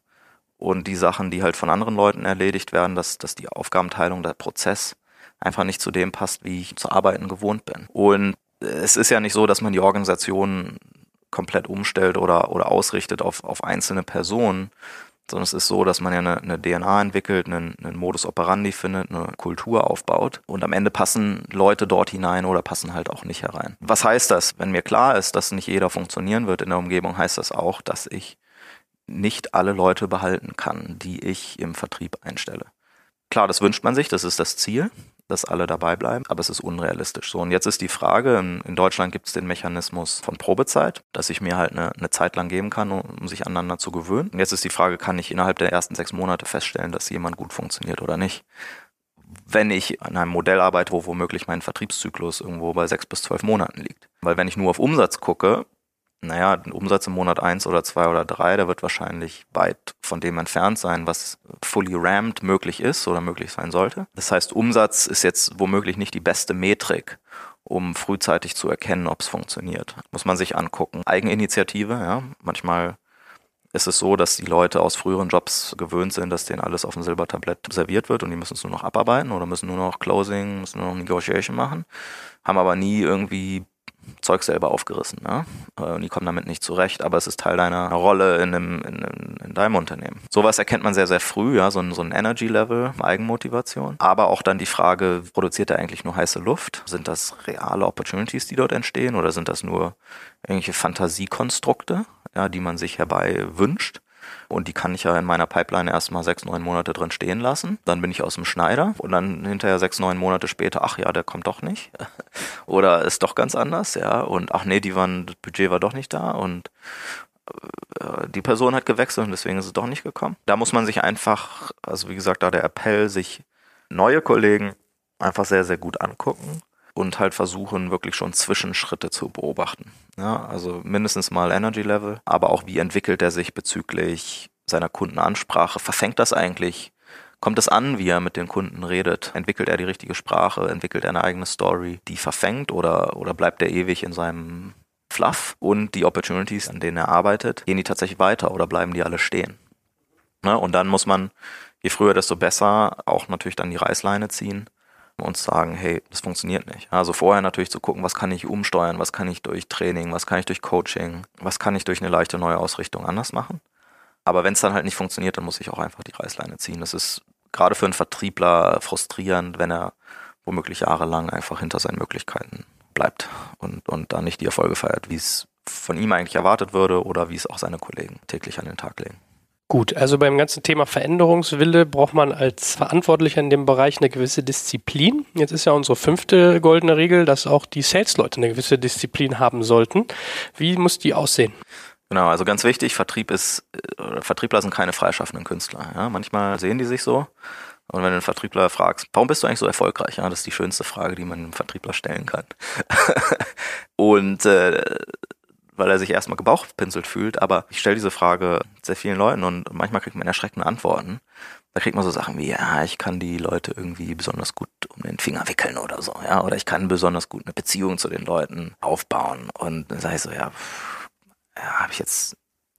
und die Sachen, die halt von anderen Leuten erledigt werden, dass, dass die Aufgabenteilung, der Prozess einfach nicht zu dem passt, wie ich zu arbeiten gewohnt bin. Und es ist ja nicht so, dass man die Organisation komplett umstellt oder, oder ausrichtet auf, auf einzelne Personen, sondern es ist so, dass man ja eine, eine DNA entwickelt, einen, einen Modus operandi findet, eine Kultur aufbaut und am Ende passen Leute dort hinein oder passen halt auch nicht herein. Was heißt das? Wenn mir klar ist, dass nicht jeder funktionieren wird in der Umgebung, heißt das auch, dass ich nicht alle Leute behalten kann, die ich im Vertrieb einstelle. Klar, das wünscht man sich, das ist das Ziel dass alle dabei bleiben, aber es ist unrealistisch. So, und jetzt ist die Frage, in, Deutschland gibt es den Mechanismus von Probezeit, dass ich mir halt eine, eine Zeit lang geben kann, um, um sich aneinander zu gewöhnen. Und jetzt ist die Frage, kann ich innerhalb der ersten sechs Monate feststellen, dass jemand gut funktioniert oder nicht? wenn ich an einem Modell arbeite, wo womöglich mein Vertriebszyklus irgendwo bei sechs bis zwölf Monaten liegt. Weil wenn ich nur auf Umsatz gucke, naja, ein Umsatz im Monat eins oder zwei oder drei, der wird wahrscheinlich weit von dem entfernt sein, was fully rammed möglich ist oder möglich sein sollte. Das heißt, Umsatz ist jetzt womöglich nicht die beste Metrik, um frühzeitig zu erkennen, ob es funktioniert. Muss man sich angucken. Eigeninitiative, ja. Manchmal ist es so, dass die Leute aus früheren Jobs gewöhnt sind, dass denen alles auf dem Silbertablett serviert wird und die müssen es nur noch abarbeiten oder müssen nur noch Closing, müssen nur noch Negotiation machen, haben aber nie irgendwie Zeug selber aufgerissen. Ne? Und die kommen damit nicht zurecht, aber es ist Teil deiner Rolle in, einem, in, in deinem Unternehmen. Sowas erkennt man sehr, sehr früh, ja, so ein, so ein Energy-Level, Eigenmotivation. Aber auch dann die Frage, produziert er eigentlich nur heiße Luft? Sind das reale Opportunities, die dort entstehen oder sind das nur irgendwelche Fantasiekonstrukte, ja, die man sich herbei wünscht? Und die kann ich ja in meiner Pipeline erstmal sechs, neun Monate drin stehen lassen. Dann bin ich aus dem Schneider und dann hinterher sechs, neun Monate später, ach ja, der kommt doch nicht. Oder ist doch ganz anders, ja. Und ach nee, die waren, das Budget war doch nicht da und äh, die Person hat gewechselt und deswegen ist es doch nicht gekommen. Da muss man sich einfach, also wie gesagt, da der Appell, sich neue Kollegen einfach sehr, sehr gut angucken und halt versuchen, wirklich schon Zwischenschritte zu beobachten. Ja, also mindestens mal Energy Level, aber auch wie entwickelt er sich bezüglich seiner Kundenansprache? Verfängt das eigentlich? Kommt es an, wie er mit den Kunden redet? Entwickelt er die richtige Sprache? Entwickelt er eine eigene Story, die verfängt oder, oder bleibt er ewig in seinem Fluff? Und die Opportunities, an denen er arbeitet, gehen die tatsächlich weiter oder bleiben die alle stehen? Ne? Und dann muss man, je früher, desto besser, auch natürlich dann die Reißleine ziehen und sagen, hey, das funktioniert nicht. Also vorher natürlich zu gucken, was kann ich umsteuern, was kann ich durch Training, was kann ich durch Coaching, was kann ich durch eine leichte neue Ausrichtung anders machen. Aber wenn es dann halt nicht funktioniert, dann muss ich auch einfach die Reißleine ziehen. Das ist gerade für einen Vertriebler frustrierend, wenn er womöglich jahrelang einfach hinter seinen Möglichkeiten bleibt und, und da nicht die Erfolge feiert, wie es von ihm eigentlich erwartet würde oder wie es auch seine Kollegen täglich an den Tag legen. Gut, also beim ganzen Thema Veränderungswille braucht man als Verantwortlicher in dem Bereich eine gewisse Disziplin. Jetzt ist ja unsere fünfte goldene Regel, dass auch die Sales-Leute eine gewisse Disziplin haben sollten. Wie muss die aussehen? Genau, also ganz wichtig, Vertrieb ist, äh, Vertriebler sind keine freischaffenden Künstler. Ja? Manchmal sehen die sich so. Und wenn du einen Vertriebler fragst, warum bist du eigentlich so erfolgreich? Ja, das ist die schönste Frage, die man einem Vertriebler stellen kann. und äh, weil er sich erstmal gebauchpinselt fühlt, aber ich stelle diese Frage sehr vielen Leuten und manchmal kriegt man erschreckende Antworten. Da kriegt man so Sachen wie, ja, ich kann die Leute irgendwie besonders gut um den Finger wickeln oder so, ja, oder ich kann besonders gut eine Beziehung zu den Leuten aufbauen. Und dann sage ich so, ja, ja, habe ich jetzt,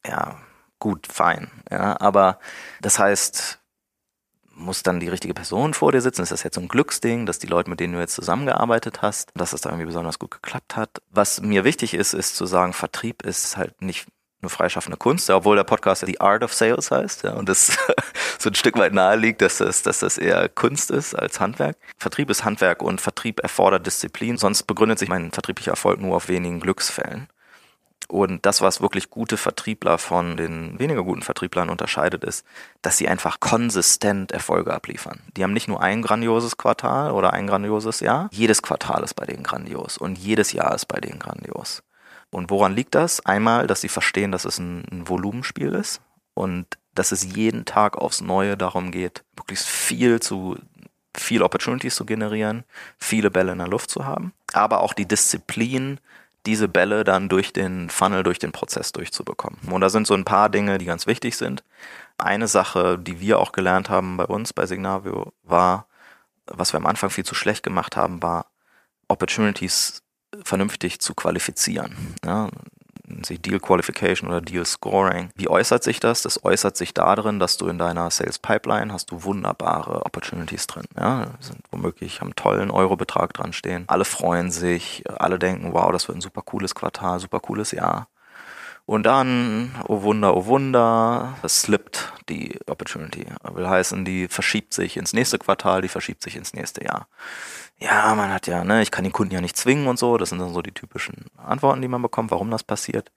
ja, gut, fein, ja, aber das heißt, muss dann die richtige Person vor dir sitzen? Ist das jetzt so ein Glücksding, dass die Leute, mit denen du jetzt zusammengearbeitet hast, dass es da irgendwie besonders gut geklappt hat? Was mir wichtig ist, ist zu sagen, Vertrieb ist halt nicht nur freischaffende Kunst, obwohl der Podcast The Art of Sales heißt, ja, und das so ein Stück weit nahe liegt, dass das, dass das eher Kunst ist als Handwerk. Vertrieb ist Handwerk und Vertrieb erfordert Disziplin, sonst begründet sich mein vertrieblicher Erfolg nur auf wenigen Glücksfällen. Und das, was wirklich gute Vertriebler von den weniger guten Vertrieblern unterscheidet, ist, dass sie einfach konsistent Erfolge abliefern. Die haben nicht nur ein grandioses Quartal oder ein grandioses Jahr. Jedes Quartal ist bei denen grandios und jedes Jahr ist bei denen grandios. Und woran liegt das? Einmal, dass sie verstehen, dass es ein, Volumenspiel ist und dass es jeden Tag aufs Neue darum geht, wirklich viel zu viel Opportunities zu generieren, viele Bälle in der Luft zu haben, aber auch die Disziplin, diese Bälle dann durch den Funnel, durch den Prozess durchzubekommen. Und da sind so ein paar Dinge, die ganz wichtig sind. Eine Sache, die wir auch gelernt haben bei uns bei Signavio, war, was wir am Anfang viel zu schlecht gemacht haben, war Opportunities vernünftig zu qualifizieren. Ja, sich Deal Qualification oder Deal Scoring. Wie äußert sich das? Das äußert sich darin, dass du in deiner Sales Pipeline hast du wunderbare Opportunities drin. Ja, sind womöglich haben tollen Eurobetrag dran stehen. Alle freuen sich, alle denken, wow, das wird ein super cooles Quartal, super cooles Jahr. Und dann, oh Wunder, oh Wunder, es slippt die Opportunity. Will heißen, die verschiebt sich ins nächste Quartal, die verschiebt sich ins nächste Jahr. Ja, man hat ja, ne, ich kann den Kunden ja nicht zwingen und so. Das sind dann so die typischen Antworten, die man bekommt, warum das passiert.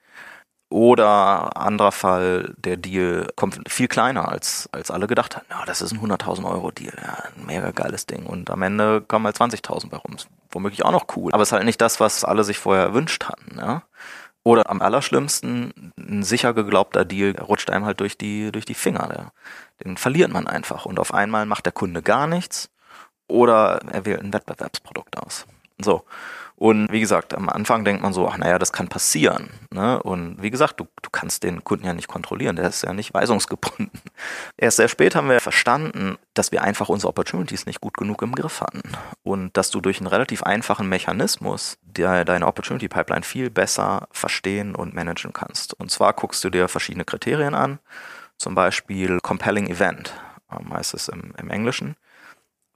Oder anderer Fall, der Deal kommt viel kleiner, als, als alle gedacht hatten. Ja, das ist ein 100.000 Euro Deal. Ja, ein mega geiles Ding. Und am Ende kommen halt 20.000 bei rum. Womöglich auch noch cool. Aber es ist halt nicht das, was alle sich vorher erwünscht hatten. Ja? Oder am allerschlimmsten, ein sicher geglaubter Deal rutscht einem halt durch die, durch die Finger. Den verliert man einfach. Und auf einmal macht der Kunde gar nichts. Oder er wählt ein Wettbewerbsprodukt aus. So. Und wie gesagt, am Anfang denkt man so, ach naja, das kann passieren. Ne? Und wie gesagt, du, du kannst den Kunden ja nicht kontrollieren, der ist ja nicht weisungsgebunden. Erst sehr spät haben wir verstanden, dass wir einfach unsere Opportunities nicht gut genug im Griff hatten. Und dass du durch einen relativ einfachen Mechanismus der, deine Opportunity Pipeline viel besser verstehen und managen kannst. Und zwar guckst du dir verschiedene Kriterien an, zum Beispiel Compelling Event, heißt es im, im Englischen.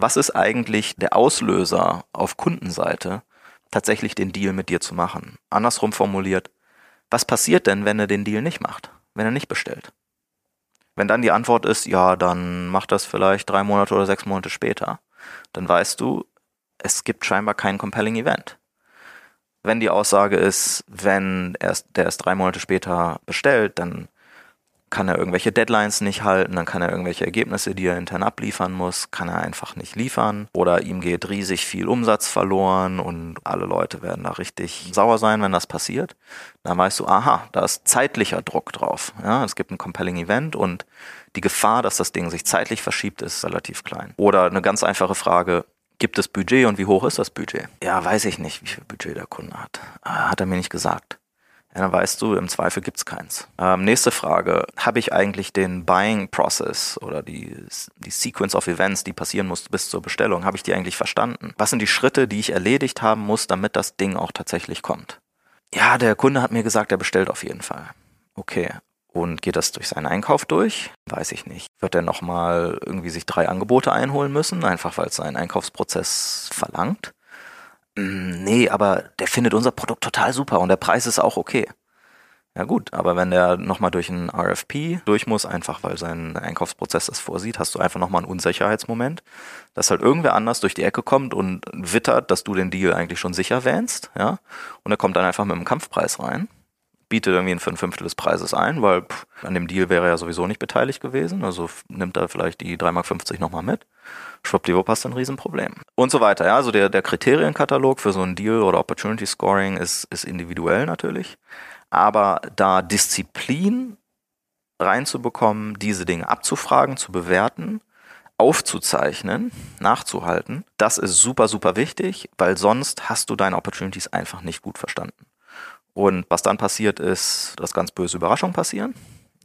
Was ist eigentlich der Auslöser auf Kundenseite, tatsächlich den Deal mit dir zu machen. Andersrum formuliert, was passiert denn, wenn er den Deal nicht macht, wenn er nicht bestellt? Wenn dann die Antwort ist, ja, dann macht das vielleicht drei Monate oder sechs Monate später, dann weißt du, es gibt scheinbar kein compelling Event. Wenn die Aussage ist, wenn er der erst drei Monate später bestellt, dann kann er irgendwelche Deadlines nicht halten, dann kann er irgendwelche Ergebnisse, die er intern abliefern muss, kann er einfach nicht liefern oder ihm geht riesig viel Umsatz verloren und alle Leute werden da richtig sauer sein, wenn das passiert. Dann weißt du, aha, da ist zeitlicher Druck drauf. Ja, es gibt ein compelling Event und die Gefahr, dass das Ding sich zeitlich verschiebt, ist relativ klein. Oder eine ganz einfache Frage, gibt es Budget und wie hoch ist das Budget? Ja, weiß ich nicht, wie viel Budget der Kunde hat. Ah, hat er mir nicht gesagt. Ja, dann weißt du, im Zweifel gibt's keins. Ähm, nächste Frage. Habe ich eigentlich den Buying Process oder die, die Sequence of Events, die passieren muss bis zur Bestellung, habe ich die eigentlich verstanden? Was sind die Schritte, die ich erledigt haben muss, damit das Ding auch tatsächlich kommt? Ja, der Kunde hat mir gesagt, er bestellt auf jeden Fall. Okay. Und geht das durch seinen Einkauf durch? Weiß ich nicht. Wird er nochmal irgendwie sich drei Angebote einholen müssen, einfach weil es seinen Einkaufsprozess verlangt? Mm, nee, aber der findet unser Produkt total super und der Preis ist auch okay. Ja gut, aber wenn der nochmal durch einen RFP durch muss, einfach weil sein Einkaufsprozess das vorsieht, hast du einfach nochmal einen Unsicherheitsmoment, dass halt irgendwer anders durch die Ecke kommt und wittert, dass du den Deal eigentlich schon sicher wähnst, ja, und er kommt dann einfach mit einem Kampfpreis rein bietet irgendwie ein Fünftel des Preises ein, weil pff, an dem Deal wäre er ja sowieso nicht beteiligt gewesen. Also nimmt er vielleicht die 3,50 Mark nochmal mit. Schwuppdiwupp hast du ein Riesenproblem. Und so weiter. Ja, also der, der Kriterienkatalog für so ein Deal oder Opportunity Scoring ist, ist individuell natürlich. Aber da Disziplin reinzubekommen, diese Dinge abzufragen, zu bewerten, aufzuzeichnen, nachzuhalten, das ist super, super wichtig, weil sonst hast du deine Opportunities einfach nicht gut verstanden. Und was dann passiert ist, dass ganz böse Überraschungen passieren.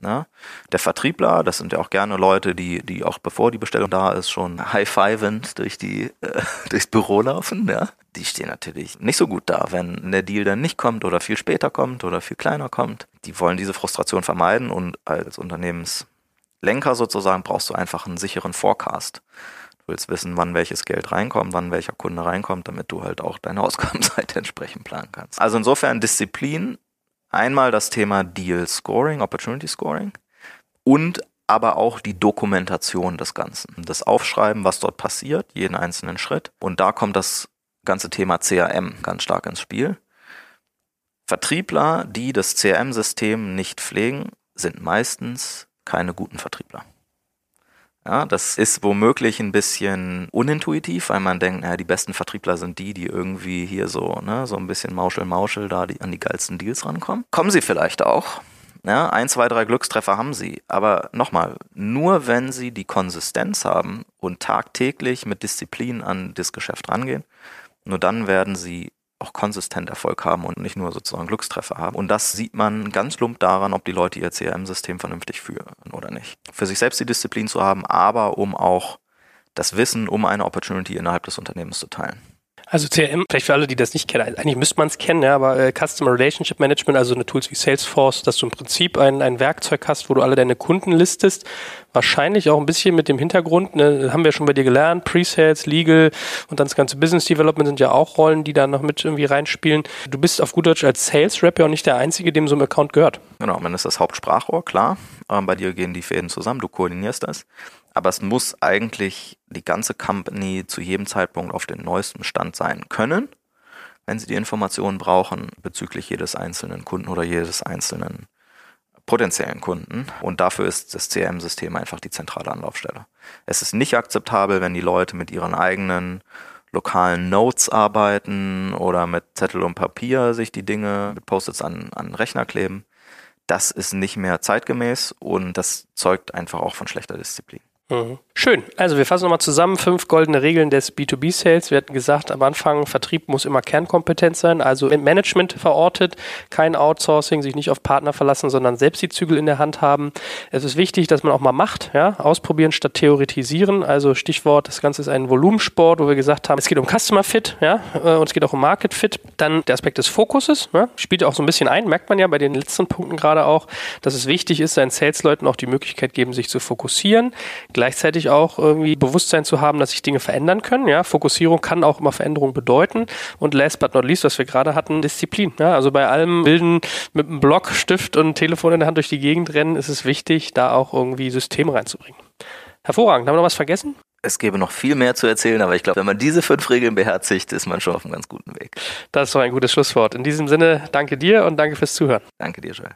Ja, der Vertriebler, das sind ja auch gerne Leute, die, die auch bevor die Bestellung da ist, schon high-fivend durch äh, durchs Büro laufen, ja. Die stehen natürlich nicht so gut da, wenn der Deal dann nicht kommt oder viel später kommt oder viel kleiner kommt. Die wollen diese Frustration vermeiden und als Unternehmenslenker sozusagen brauchst du einfach einen sicheren Forecast. Du willst wissen, wann welches Geld reinkommt, wann welcher Kunde reinkommt, damit du halt auch deine Ausgabenseite entsprechend planen kannst. Also insofern Disziplin, einmal das Thema Deal Scoring, Opportunity Scoring und aber auch die Dokumentation des Ganzen. Das Aufschreiben, was dort passiert, jeden einzelnen Schritt. Und da kommt das ganze Thema CRM ganz stark ins Spiel. Vertriebler, die das CRM-System nicht pflegen, sind meistens keine guten Vertriebler. Ja, das ist womöglich ein bisschen unintuitiv, weil man denkt, naja, die besten Vertriebler sind die, die irgendwie hier so, ne, so ein bisschen Mauschel-Mauschel da die, an die geilsten Deals rankommen. Kommen sie vielleicht auch. Ja, ein, zwei, drei Glückstreffer haben sie. Aber nochmal, nur wenn sie die Konsistenz haben und tagtäglich mit Disziplin an das Geschäft rangehen, nur dann werden sie auch konsistent Erfolg haben und nicht nur sozusagen Glückstreffer haben. Und das sieht man ganz lump daran, ob die Leute ihr CRM-System vernünftig führen oder nicht. Für sich selbst die Disziplin zu haben, aber um auch das Wissen um eine Opportunity innerhalb des Unternehmens zu teilen. Also CRM, vielleicht für alle, die das nicht kennen, eigentlich müsste man es kennen, ja, aber äh, Customer Relationship Management, also eine Tools wie Salesforce, dass du im Prinzip ein, ein Werkzeug hast, wo du alle deine Kunden listest. Wahrscheinlich auch ein bisschen mit dem Hintergrund, ne, haben wir schon bei dir gelernt, Pre-Sales, Legal und dann das ganze Business Development sind ja auch Rollen, die da noch mit irgendwie reinspielen. Du bist auf gut Deutsch als Sales Rep ja auch nicht der Einzige, dem so ein Account gehört. Genau, man ist das Hauptsprachrohr, klar. Ähm, bei dir gehen die Fäden zusammen, du koordinierst das. Aber es muss eigentlich die ganze Company zu jedem Zeitpunkt auf dem neuesten Stand sein können, wenn sie die Informationen brauchen bezüglich jedes einzelnen Kunden oder jedes einzelnen potenziellen Kunden. Und dafür ist das CRM-System einfach die zentrale Anlaufstelle. Es ist nicht akzeptabel, wenn die Leute mit ihren eigenen lokalen Notes arbeiten oder mit Zettel und Papier sich die Dinge mit Post-its an, an Rechner kleben. Das ist nicht mehr zeitgemäß und das zeugt einfach auch von schlechter Disziplin. Mhm. Schön. Also wir fassen nochmal zusammen. Fünf goldene Regeln des B2B-Sales. Wir hatten gesagt, am Anfang, Vertrieb muss immer Kernkompetenz sein, also im Management verortet, kein Outsourcing, sich nicht auf Partner verlassen, sondern selbst die Zügel in der Hand haben. Es ist wichtig, dass man auch mal macht, ja, ausprobieren statt theoretisieren. Also Stichwort, das Ganze ist ein Volumensport, wo wir gesagt haben, es geht um Customer Fit, ja, äh, und es geht auch um Market Fit. Dann der Aspekt des Fokuses, ja, spielt auch so ein bisschen ein, merkt man ja bei den letzten Punkten gerade auch, dass es wichtig ist, seinen Sales-Leuten auch die Möglichkeit geben, sich zu fokussieren gleichzeitig auch irgendwie Bewusstsein zu haben, dass sich Dinge verändern können. Ja, Fokussierung kann auch immer Veränderung bedeuten. Und last but not least, was wir gerade hatten, Disziplin. Ja, also bei allem Bilden mit einem Block, Stift und Telefon in der Hand durch die Gegend rennen, ist es wichtig, da auch irgendwie Systeme reinzubringen. Hervorragend. Haben wir noch was vergessen? Es gäbe noch viel mehr zu erzählen, aber ich glaube, wenn man diese fünf Regeln beherzigt, ist man schon auf einem ganz guten Weg. Das ist doch ein gutes Schlusswort. In diesem Sinne, danke dir und danke fürs Zuhören. Danke dir, Joel.